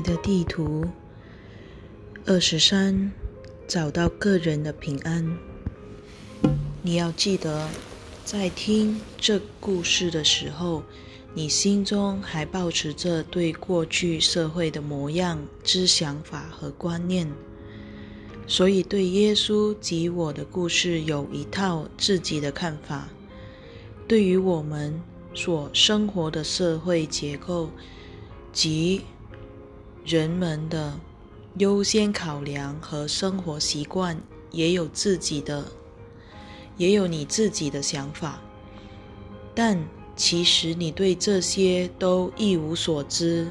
爱的地图二十三，找到个人的平安。你要记得，在听这故事的时候，你心中还保持着对过去社会的模样之想法和观念，所以对耶稣及我的故事有一套自己的看法。对于我们所生活的社会结构及人们的优先考量和生活习惯，也有自己的，也有你自己的想法。但其实你对这些都一无所知，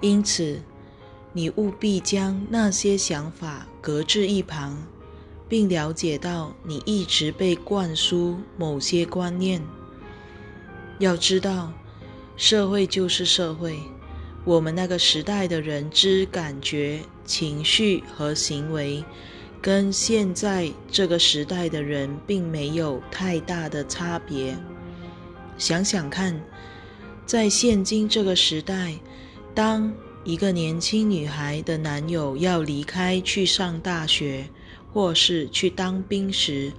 因此你务必将那些想法搁置一旁，并了解到你一直被灌输某些观念。要知道，社会就是社会。我们那个时代的人之感觉、情绪和行为，跟现在这个时代的人并没有太大的差别。想想看，在现今这个时代，当一个年轻女孩的男友要离开去上大学，或是去当兵时，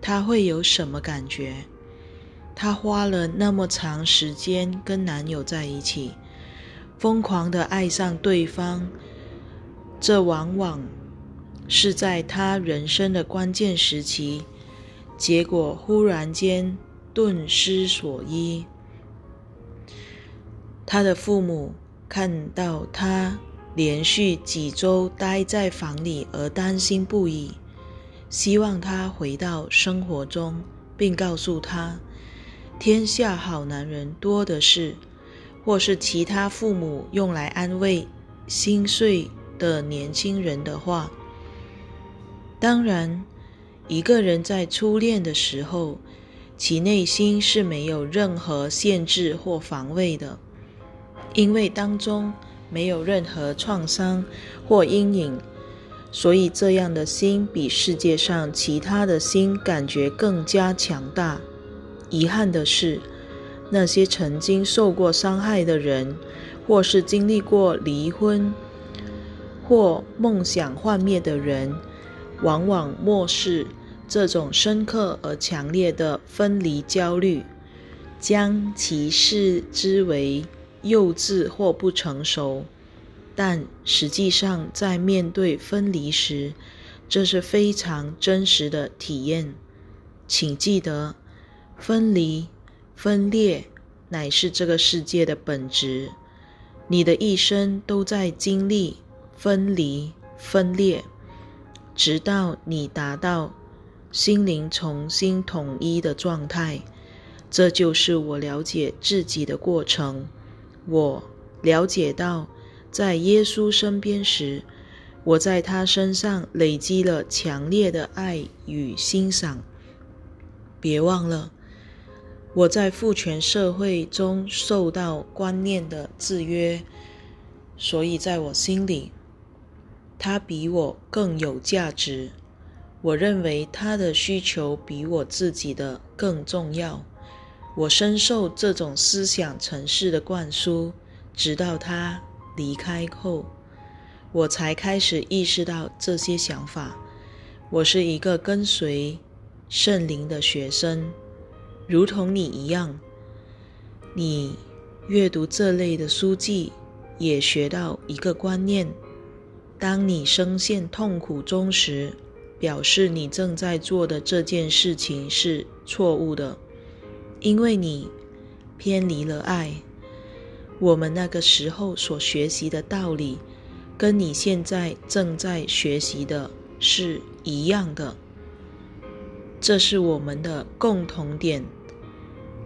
她会有什么感觉？她花了那么长时间跟男友在一起。疯狂的爱上对方，这往往是在他人生的关键时期，结果忽然间顿失所依。他的父母看到他连续几周待在房里而担心不已，希望他回到生活中，并告诉他：天下好男人多的是。或是其他父母用来安慰心碎的年轻人的话。当然，一个人在初恋的时候，其内心是没有任何限制或防卫的，因为当中没有任何创伤或阴影，所以这样的心比世界上其他的心感觉更加强大。遗憾的是。那些曾经受过伤害的人，或是经历过离婚或梦想幻灭的人，往往漠视这种深刻而强烈的分离焦虑，将其视之为幼稚或不成熟。但实际上，在面对分离时，这是非常真实的体验。请记得，分离。分裂乃是这个世界的本质，你的一生都在经历分离、分裂，直到你达到心灵重新统一的状态。这就是我了解自己的过程。我了解到，在耶稣身边时，我在他身上累积了强烈的爱与欣赏。别忘了。我在父权社会中受到观念的制约，所以在我心里，他比我更有价值。我认为他的需求比我自己的更重要。我深受这种思想城市的灌输，直到他离开后，我才开始意识到这些想法。我是一个跟随圣灵的学生。如同你一样，你阅读这类的书籍，也学到一个观念：当你深陷痛苦中时，表示你正在做的这件事情是错误的，因为你偏离了爱。我们那个时候所学习的道理，跟你现在正在学习的是一样的，这是我们的共同点。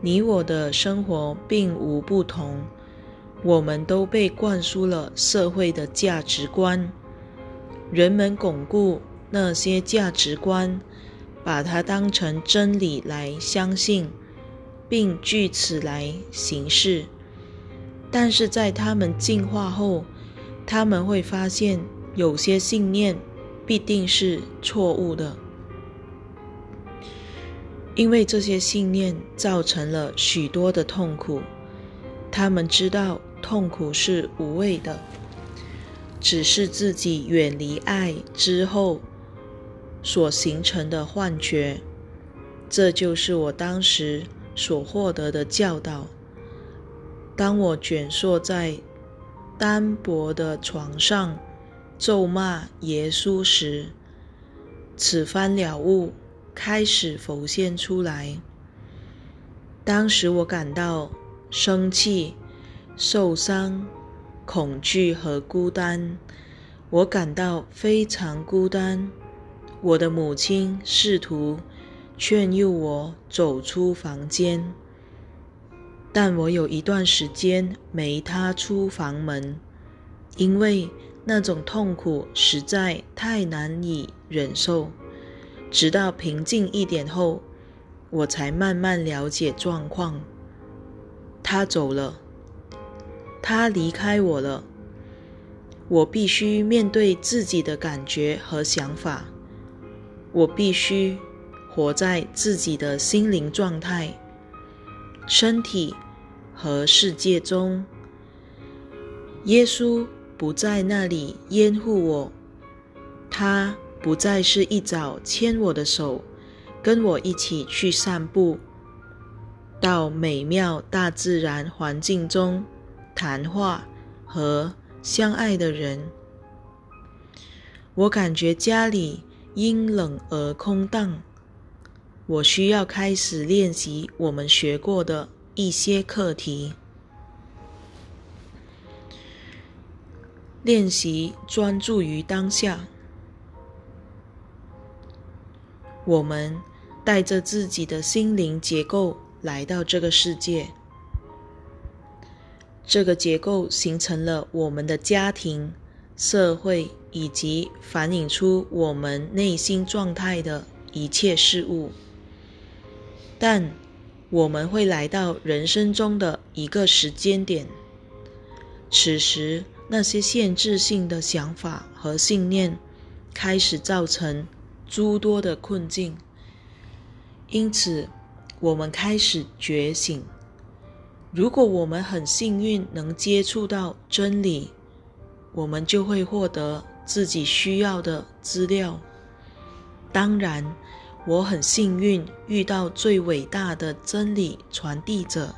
你我的生活并无不同，我们都被灌输了社会的价值观，人们巩固那些价值观，把它当成真理来相信，并据此来行事。但是在他们进化后，他们会发现有些信念必定是错误的。因为这些信念造成了许多的痛苦，他们知道痛苦是无谓的，只是自己远离爱之后所形成的幻觉。这就是我当时所获得的教导。当我蜷缩在单薄的床上咒骂耶稣时，此番了悟开始浮现出来。当时我感到生气、受伤。恐惧和孤单，我感到非常孤单。我的母亲试图劝诱我走出房间，但我有一段时间没踏出房门，因为那种痛苦实在太难以忍受。直到平静一点后，我才慢慢了解状况。他走了。他离开我了，我必须面对自己的感觉和想法，我必须活在自己的心灵状态、身体和世界中。耶稣不在那里掩护我，他不再是一早牵我的手，跟我一起去散步，到美妙大自然环境中。谈话和相爱的人，我感觉家里阴冷而空荡。我需要开始练习我们学过的一些课题，练习专注于当下。我们带着自己的心灵结构来到这个世界。这个结构形成了我们的家庭、社会以及反映出我们内心状态的一切事物。但我们会来到人生中的一个时间点，此时那些限制性的想法和信念开始造成诸多的困境，因此我们开始觉醒。如果我们很幸运能接触到真理，我们就会获得自己需要的资料。当然，我很幸运遇到最伟大的真理传递者，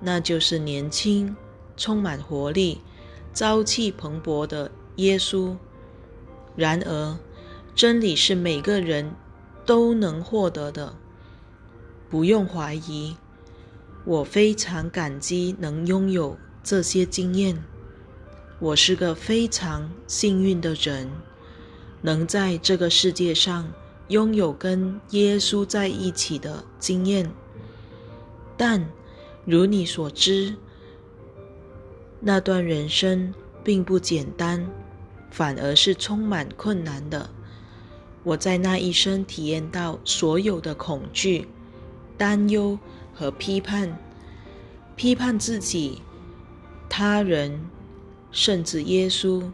那就是年轻、充满活力、朝气蓬勃的耶稣。然而，真理是每个人都能获得的，不用怀疑。我非常感激能拥有这些经验。我是个非常幸运的人，能在这个世界上拥有跟耶稣在一起的经验。但如你所知，那段人生并不简单，反而是充满困难的。我在那一生体验到所有的恐惧、担忧。和批判，批判自己、他人，甚至耶稣。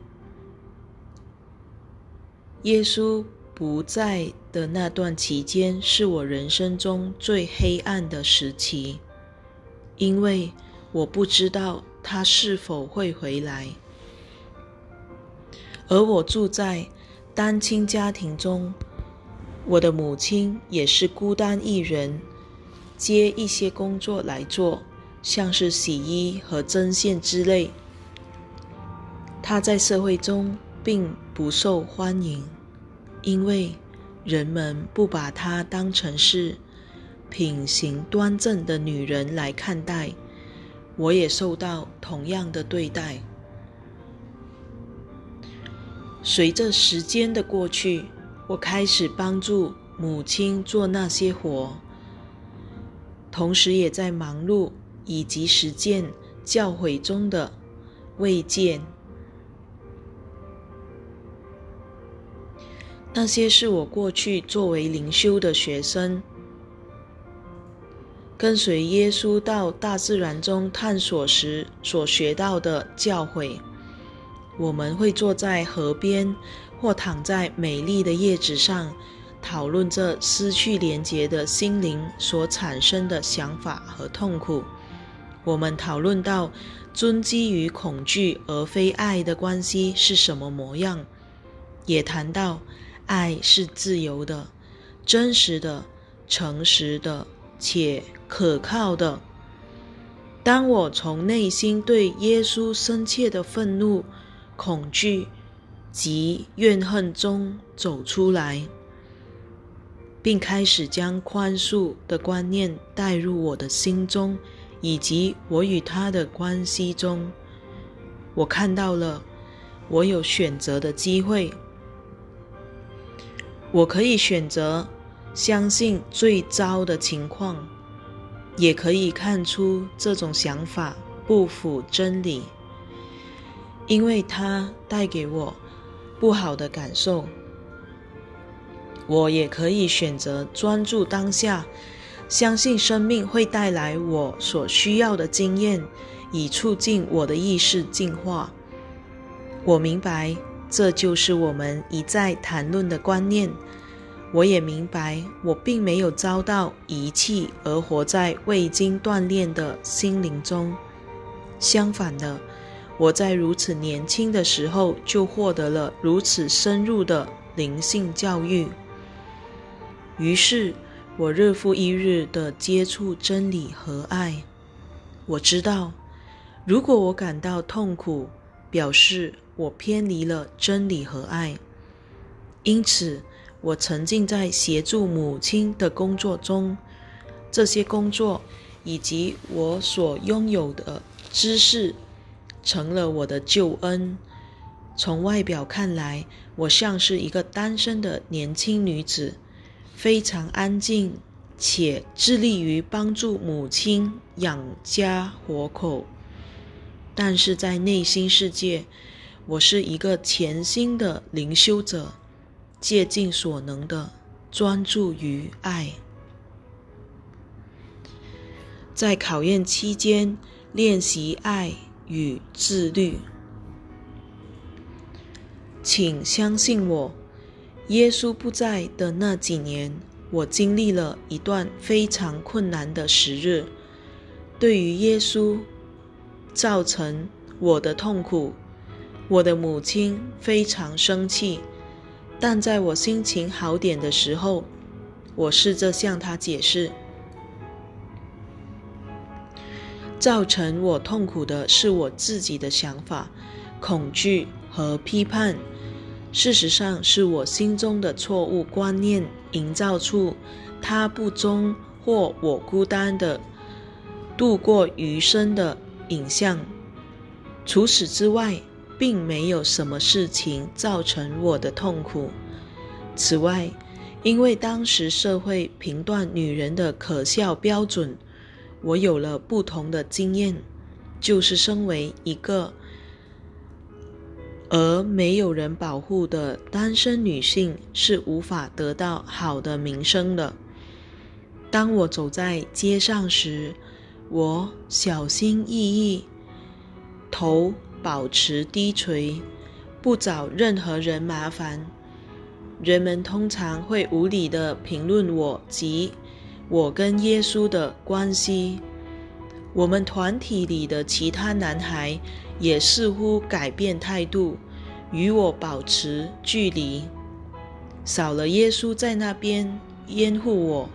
耶稣不在的那段期间，是我人生中最黑暗的时期，因为我不知道他是否会回来。而我住在单亲家庭中，我的母亲也是孤单一人。接一些工作来做，像是洗衣和针线之类。她在社会中并不受欢迎，因为人们不把她当成是品行端正的女人来看待。我也受到同样的对待。随着时间的过去，我开始帮助母亲做那些活。同时也在忙碌以及实践教诲中的慰藉。那些是我过去作为灵修的学生，跟随耶稣到大自然中探索时所学到的教诲。我们会坐在河边，或躺在美丽的叶子上。讨论这失去连结的心灵所产生的想法和痛苦。我们讨论到尊基于恐惧而非爱的关系是什么模样，也谈到爱是自由的、真实的、诚实的且可靠的。当我从内心对耶稣深切的愤怒、恐惧及怨恨中走出来，并开始将宽恕的观念带入我的心中。以及我与他的关系中，我看到了我有选择的机会。我可以选择相信最糟的情况，也可以看出这种想法不符真理，因为它带给我不好的感受。我也可以选择专注当下。相信生命会带来我所需要的经验，以促进我的意识进化。我明白，这就是我们一再谈论的观念。我也明白，我并没有遭到遗弃而活在未经锻炼的心灵中。相反的，我在如此年轻的时候就获得了如此深入的灵性教育。于是。我日复一日的接触真理和爱，我知道，如果我感到痛苦，表示我偏离了真理和爱。因此，我沉浸在协助母亲的工作中，这些工作以及我所拥有的知识，成了我的救恩。从外表看来，我像是一个单身的年轻女子。非常安静，且致力于帮助母亲养家活口。但是在内心世界，我是一个潜心的灵修者，竭尽所能的专注于爱。在考验期间练习爱与自律，请相信我。耶稣不在的那几年，我经历了一段非常困难的时日。对于耶稣造成我的痛苦，我的母亲非常生气。但在我心情好点的时候，我试着向他解释：造成我痛苦的是我自己的想法、恐惧和批判。事实上，是我心中的错误观念营造出他不忠或我孤单的度过余生的影像。除此之外，并没有什么事情造成我的痛苦。此外，因为当时社会评断女人的可笑标准，我有了不同的经验，就是身为一个。而没有人保护的单身女性是无法得到好的名声的。当我走在街上时，我小心翼翼，头保持低垂，不找任何人麻烦。人们通常会无理的评论我及我跟耶稣的关系。我们团体里的其他男孩。也似乎改变态度，与我保持距离。少了耶稣在那边掩护我，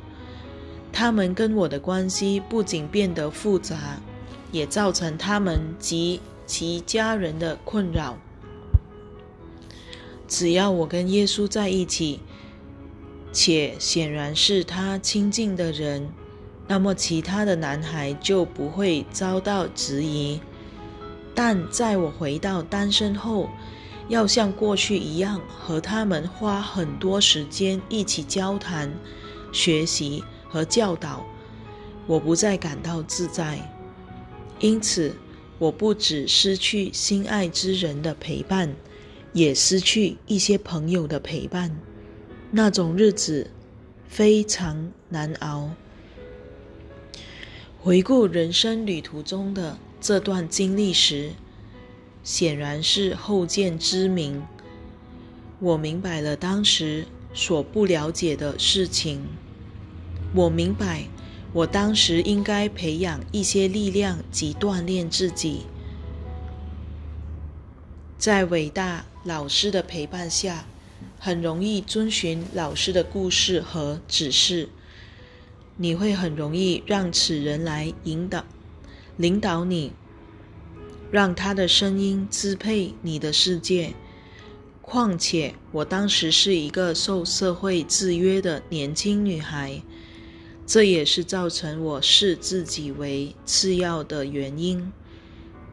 他们跟我的关系不仅变得复杂，也造成他们及其家人的困扰。只要我跟耶稣在一起，且显然是他亲近的人，那么其他的男孩就不会遭到质疑。但在我回到单身后，要像过去一样和他们花很多时间一起交谈、学习和教导，我不再感到自在。因此，我不只失去心爱之人的陪伴，也失去一些朋友的陪伴。那种日子非常难熬。回顾人生旅途中的。这段经历时，显然是后见之明。我明白了当时所不了解的事情。我明白，我当时应该培养一些力量及锻炼自己。在伟大老师的陪伴下，很容易遵循老师的故事和指示。你会很容易让此人来引导、领导你，让他的声音支配你的世界。况且，我当时是一个受社会制约的年轻女孩。这也是造成我视自己为次要的原因。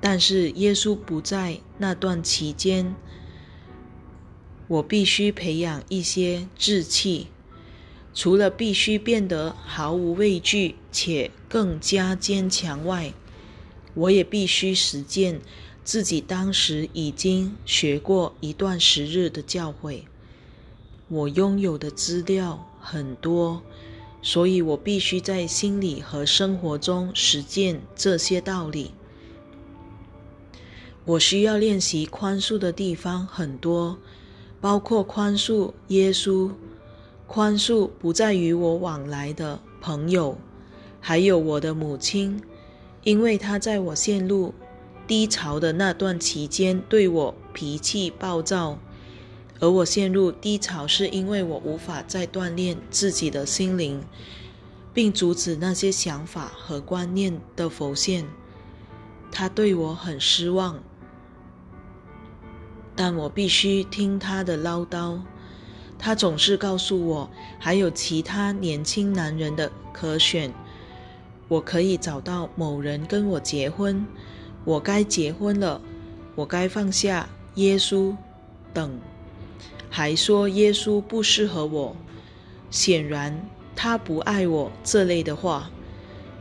但是耶稣不在那段期间，我必须培养一些志气。除了必须变得毫无畏惧且更加坚强外，我也必须实践自己当时已经学过一段时日的教诲。我拥有的资料很多。所以我必须在心理和生活中实践这些道理。我需要练习宽恕的地方很多，包括宽恕耶稣，宽恕不再与我往来的朋友，还有我的母亲，因为她在我陷入低潮的那段期间对我脾气暴躁。而我陷入低潮，是因为我无法再锻炼自己的心灵，并阻止那些想法和观念的浮现。他对我很失望，但我必须听他的唠叨。他总是告诉我还有其他年轻男人的可选，我可以找到某人跟我结婚，我该结婚了，我该放下耶稣等。还说耶稣不适合我，显然他不爱我这类的话，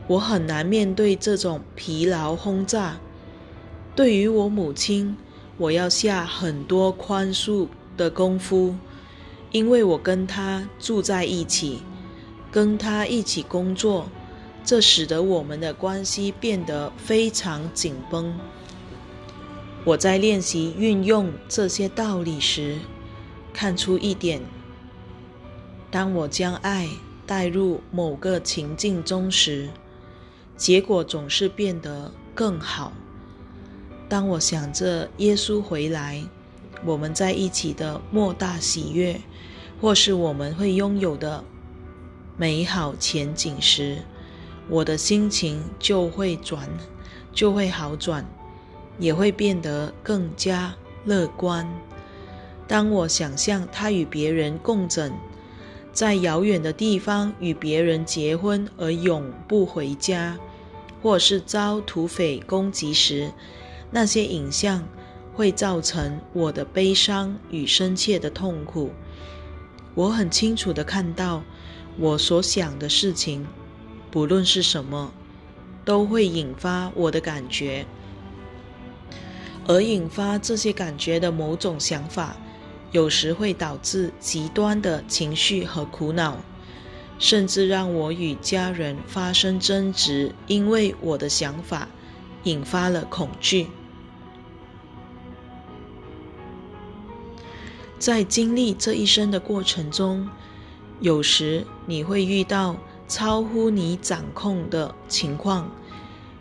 我很难面对这种疲劳轰炸。对于我母亲，我要下很多宽恕的功夫，因为我跟他住在一起，跟他一起工作，这使得我们的关系变得非常紧绷。我在练习运用这些道理时。看出一点：当我将爱带入某个情境中时，结果总是变得更好。当我想着耶稣回来，我们在一起的莫大喜悦，或是我们会拥有的美好前景时，我的心情就会转，就会好转，也会变得更加乐观。当我想象他与别人共枕，在遥远的地方与别人结婚而永不回家，或是遭土匪攻击时，那些影像会造成我的悲伤与深切的痛苦。我很清楚的看到，我所想的事情，不论是什么，都会引发我的感觉，而引发这些感觉的某种想法。有时会导致极端的情绪和苦恼，甚至让我与家人发生争执，因为我的想法引发了恐惧。在经历这一生的过程中，有时你会遇到超乎你掌控的情况，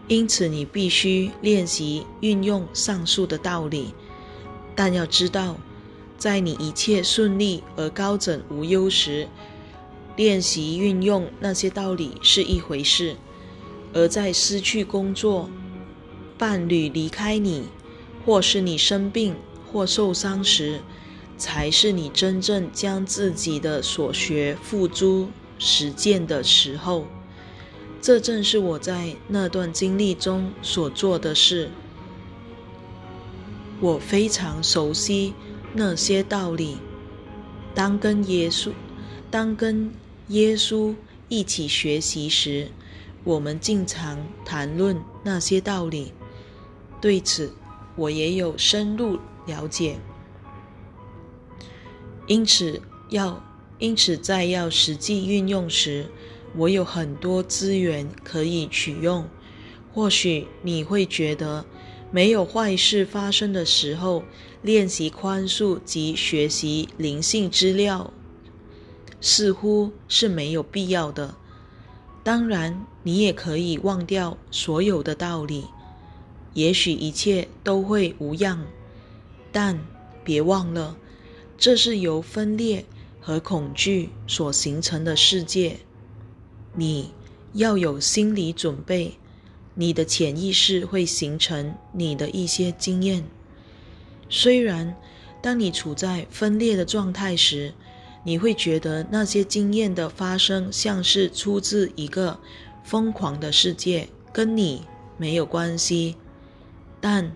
因此你必须练习运用上述的道理。但要知道。在你一切顺利而高枕无忧时，练习运用那些道理是一回事；而在失去工作、伴侣离开你，或是你生病或受伤时，才是你真正将自己的所学付诸实践的时候。这正是我在那段经历中所做的事。我非常熟悉。那些道理，当跟耶稣，当跟耶稣一起学习时，我们经常谈论那些道理。对此，我也有深入了解。因此，要因此在要实际运用时，我有很多资源可以取用。或许你会觉得。没有坏事发生的时候，练习宽恕及学习灵性资料似乎是没有必要的。当然，你也可以忘掉所有的道理，也许一切都会无恙。但别忘了，这是由分裂和恐惧所形成的世界。你要有心理准备，你的潜意识会形成你的一些经验。虽然当你处在分裂的状态时，你会觉得那些经验的发生像是出自一个疯狂的世界，跟你没有关系。但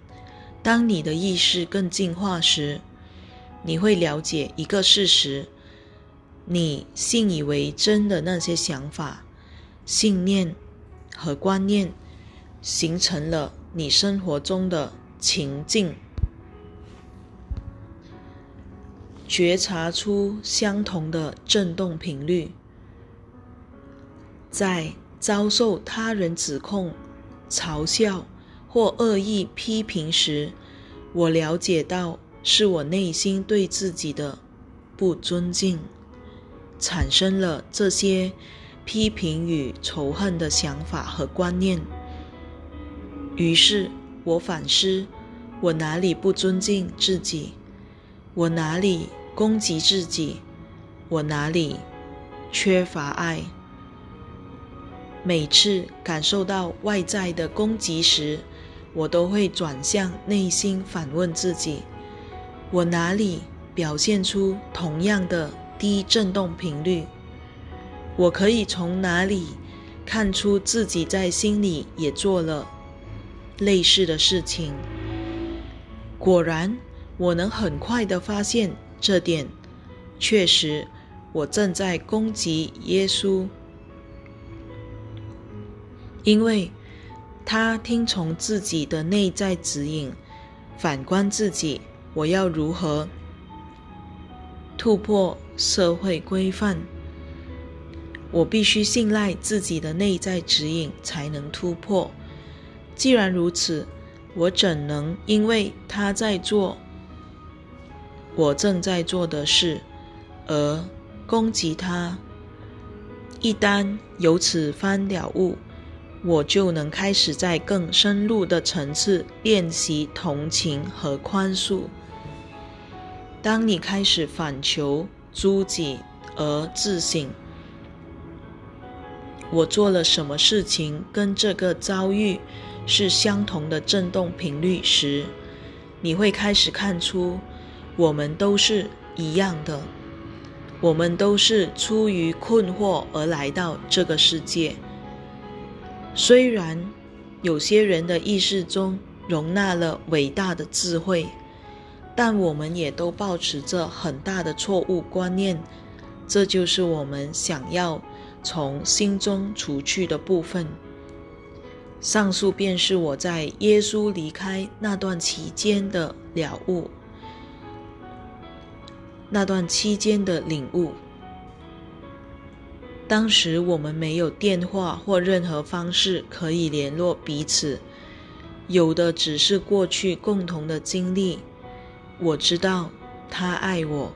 当你的意识更进化时，你会了解一个事实：你信以为真的那些想法、信念和观念，形成了你生活中的情境。觉察出相同的振动频率，在遭受他人指控、嘲笑或恶意批评时，我了解到是我内心对自己的不尊敬，产生了这些批评与仇恨的想法和观念。于是我反思：我哪里不尊敬自己？我哪里攻击自己？我哪里缺乏爱？每次感受到外在的攻击时，我都会转向内心反问自己：我哪里表现出同样的低振动频率？我可以从哪里看出自己在心里也做了类似的事情？果然。我能很快的发现这点，确实，我正在攻击耶稣，因为他听从自己的内在指引。反观自己，我要如何突破社会规范？我必须信赖自己的内在指引，才能突破。既然如此，我怎能因为他在做？我正在做的事，而攻击他。一旦由此翻了悟，我就能开始在更深入的层次练习同情和宽恕。当你开始反求诸己而自省，我做了什么事情跟这个遭遇是相同的振动频率时，你会开始看出。我们都是一样的，我们都是出于困惑而来到这个世界。虽然有些人的意识中容纳了伟大的智慧，但我们也都保持着很大的错误观念。这就是我们想要从心中除去的部分。上述便是我在耶稣离开那段期间的了悟。那段期间的领悟。当时我们没有电话或任何方式可以联络彼此，有的只是过去共同的经历。我知道他爱我，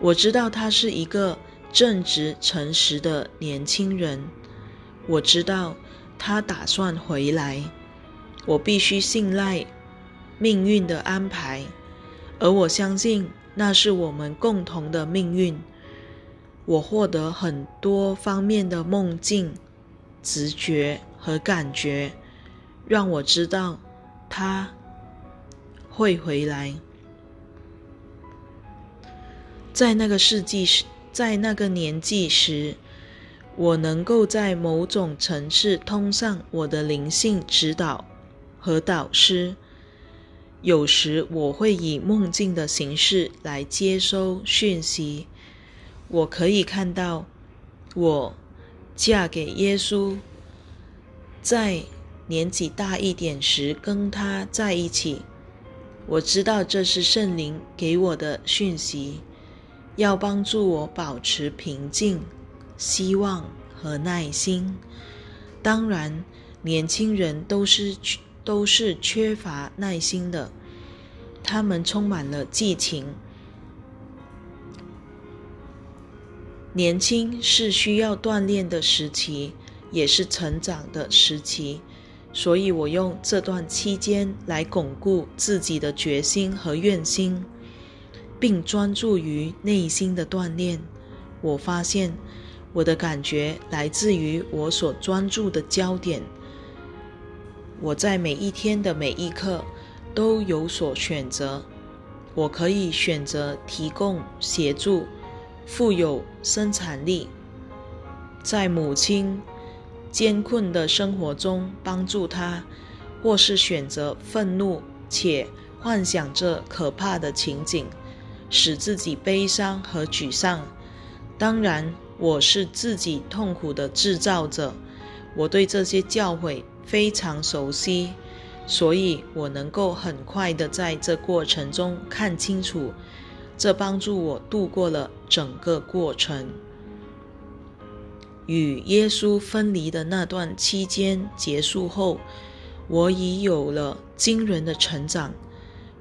我知道他是一个正直诚实的年轻人，我知道他打算回来。我必须信赖命运的安排，而我相信。那是我们共同的命运。我获得很多方面的梦境、直觉和感觉，让我知道他会回来。在那个世纪时，在那个年纪时，我能够在某种层次通上我的灵性指导和导师。有时我会以梦境的形式来接收讯息。我可以看到我嫁给耶稣，在年纪大一点时跟他在一起。我知道这是圣灵给我的讯息，要帮助我保持平静、希望和耐心。当然，年轻人都是。都是缺乏耐心的，他们充满了激情。年轻是需要锻炼的时期，也是成长的时期，所以我用这段期间来巩固自己的决心和愿心，并专注于内心的锻炼。我发现我的感觉来自于我所专注的焦点。我在每一天的每一刻都有所选择。我可以选择提供协助，富有生产力，在母亲艰困的生活中帮助她，或是选择愤怒且幻想着可怕的情景，使自己悲伤和沮丧。当然，我是自己痛苦的制造者。我对这些教诲非常熟悉。所以我能够很快的在这过程中看清楚，这帮助我度过了整个过程。与耶稣分离的那段期间结束后，我已有了惊人的成长。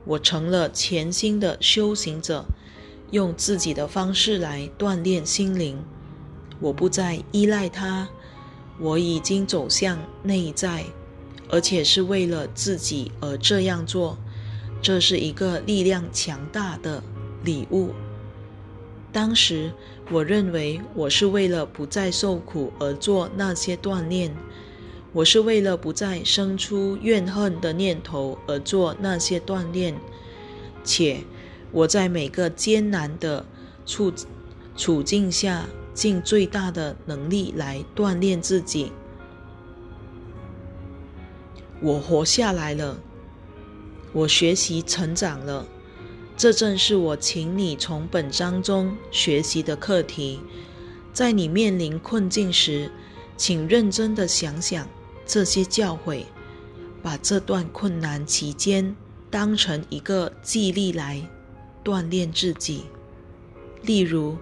我成了全心的修行者，用自己的方式来锻炼心灵。我不再依赖他，我已经走向内在。而且是为了自己而这样做，这是一个力量强大的礼物。当时我认为我是为了不再受苦而做那些锻炼，我是为了不再生出怨恨的念头而做那些锻炼，且我在每个艰难的处处境下尽最大的能力来锻炼自己。我活下来了，我学习成长了，这正是我请你从本章中学习的课题。在你面临困境时，请认真的想想这些教诲，把这段困难期间当成一个激励来锻炼自己。例如，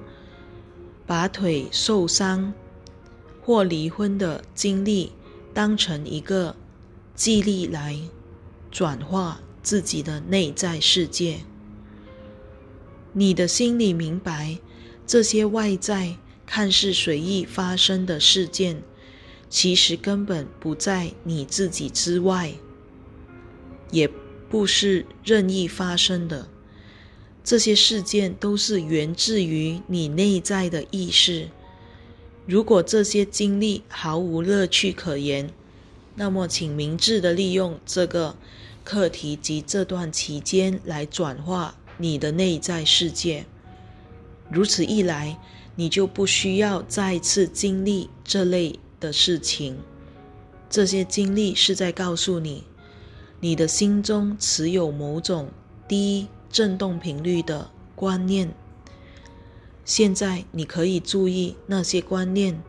把腿受伤或离婚的经历当成一个。记力来转化自己的内在世界。你的心里明白，这些外在看似随意发生的事件，其实根本不在你自己之外，也不是任意发生的。这些事件都是源自于你内在的意识。如果这些经历毫无乐趣可言，那么，请明智的利用这个课题及这段期间来转化你的内在世界。如此一来，你就不需要再次经历这类的事情。这些经历是在告诉你，你的心中持有某种低振动频率的观念。现在，你可以注意那些观念。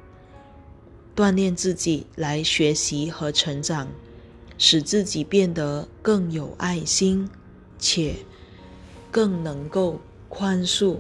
锻炼自己来学习和成长，使自己变得更有爱心，且更能够宽恕。